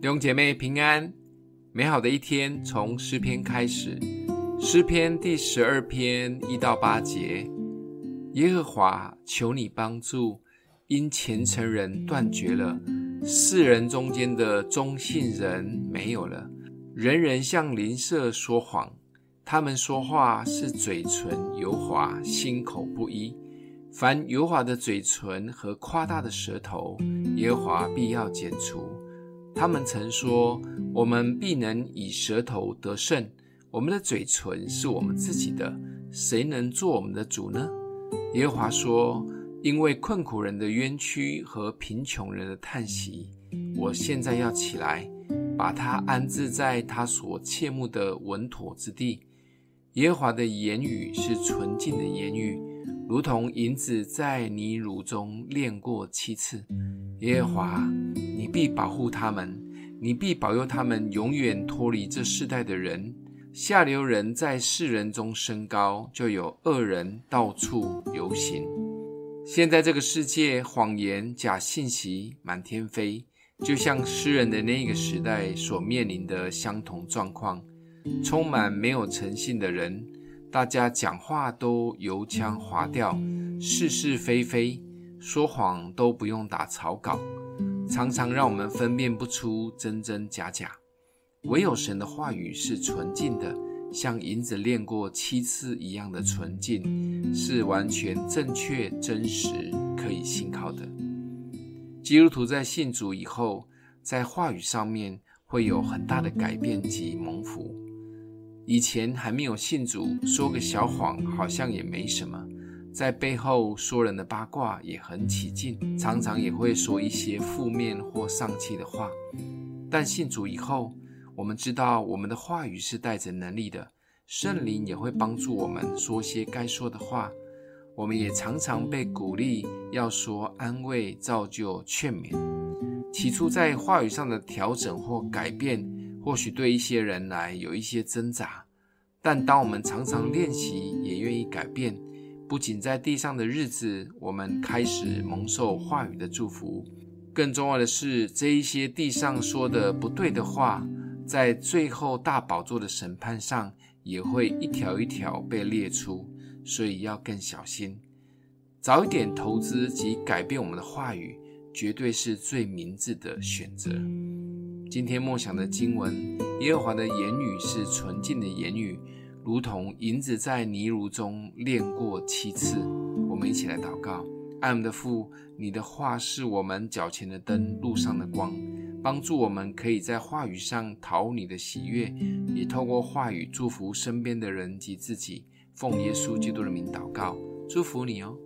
弟兄姐妹平安，美好的一天从诗篇开始。诗篇第十二篇一到八节：耶和华，求你帮助，因虔诚人断绝了，世人中间的忠信人没有了。人人向邻舍说谎，他们说话是嘴唇油滑，心口不一。凡油滑的嘴唇和夸大的舌头，耶和华必要剪除。他们曾说：“我们必能以舌头得胜，我们的嘴唇是我们自己的，谁能做我们的主呢？”耶和华说：“因为困苦人的冤屈和贫穷人的叹息，我现在要起来，把他安置在他所切慕的稳妥之地。耶和华的言语是纯净的言语，如同银子在泥炉中炼过七次。耶和华。”你必保护他们，你必保佑他们永远脱离这世代的人。下流人在世人中升高，就有恶人到处游行。现在这个世界，谎言、假信息满天飞，就像诗人的那个时代所面临的相同状况，充满没有诚信的人，大家讲话都油腔滑调，是是非非，说谎都不用打草稿。常常让我们分辨不出真真假假，唯有神的话语是纯净的，像银子炼过七次一样的纯净，是完全正确、真实、可以信靠的。基督徒在信主以后，在话语上面会有很大的改变及蒙福。以前还没有信主，说个小谎好像也没什么。在背后说人的八卦也很起劲，常常也会说一些负面或丧气的话。但信主以后，我们知道我们的话语是带着能力的，圣灵也会帮助我们说些该说的话。我们也常常被鼓励要说安慰、造就、劝勉。起初在话语上的调整或改变，或许对一些人来有一些挣扎，但当我们常常练习，也愿意改变。不仅在地上的日子，我们开始蒙受话语的祝福，更重要的是，这一些地上说的不对的话，在最后大宝座的审判上，也会一条一条被列出，所以要更小心。早一点投资及改变我们的话语，绝对是最明智的选择。今天默想的经文，耶和华的言语是纯净的言语。如同银子在泥炉中炼过七次，我们一起来祷告：爱我们的父，你的话是我们脚前的灯，路上的光，帮助我们可以在话语上讨你的喜悦，也透过话语祝福身边的人及自己。奉耶稣基督的名祷告，祝福你哦。